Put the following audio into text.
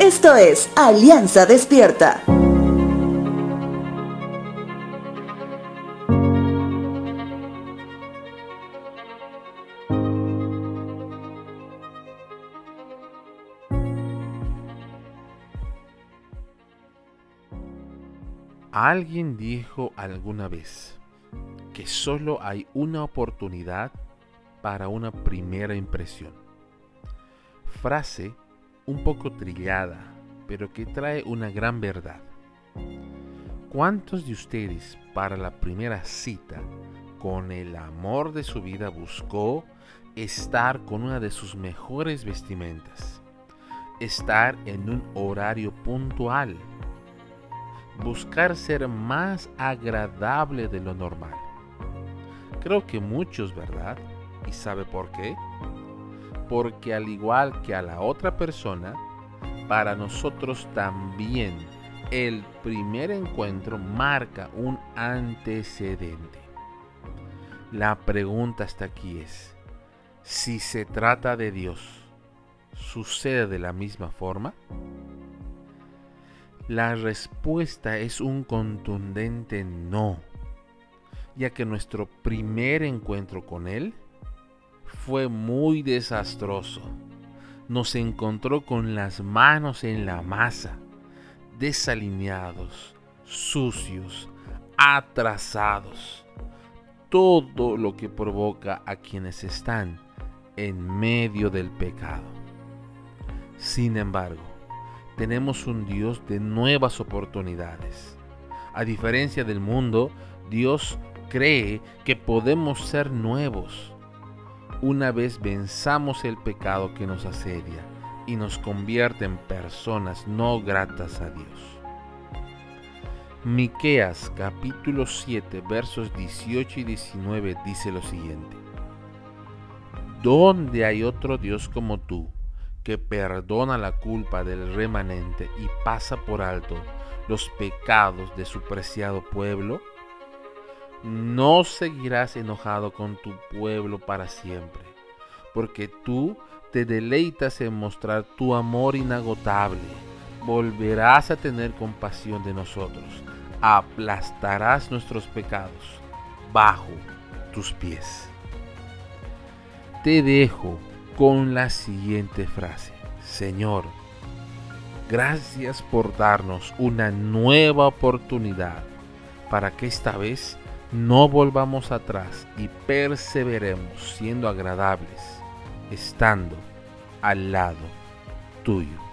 Esto es Alianza Despierta. Alguien dijo alguna vez que solo hay una oportunidad para una primera impresión. Frase un poco trillada, pero que trae una gran verdad. ¿Cuántos de ustedes para la primera cita con el amor de su vida buscó estar con una de sus mejores vestimentas? Estar en un horario puntual buscar ser más agradable de lo normal. Creo que muchos, ¿verdad? ¿Y sabe por qué? Porque al igual que a la otra persona, para nosotros también el primer encuentro marca un antecedente. La pregunta hasta aquí es, si se trata de Dios, ¿sucede de la misma forma? La respuesta es un contundente no, ya que nuestro primer encuentro con Él fue muy desastroso. Nos encontró con las manos en la masa, desalineados, sucios, atrasados. Todo lo que provoca a quienes están en medio del pecado. Sin embargo, tenemos un Dios de nuevas oportunidades. A diferencia del mundo, Dios cree que podemos ser nuevos una vez venzamos el pecado que nos asedia y nos convierte en personas no gratas a Dios. Miqueas capítulo 7 versos 18 y 19 dice lo siguiente: ¿Dónde hay otro Dios como tú? que perdona la culpa del remanente y pasa por alto los pecados de su preciado pueblo? No seguirás enojado con tu pueblo para siempre, porque tú te deleitas en mostrar tu amor inagotable. Volverás a tener compasión de nosotros, aplastarás nuestros pecados bajo tus pies. Te dejo con la siguiente frase. Señor, gracias por darnos una nueva oportunidad para que esta vez no volvamos atrás y perseveremos siendo agradables, estando al lado tuyo.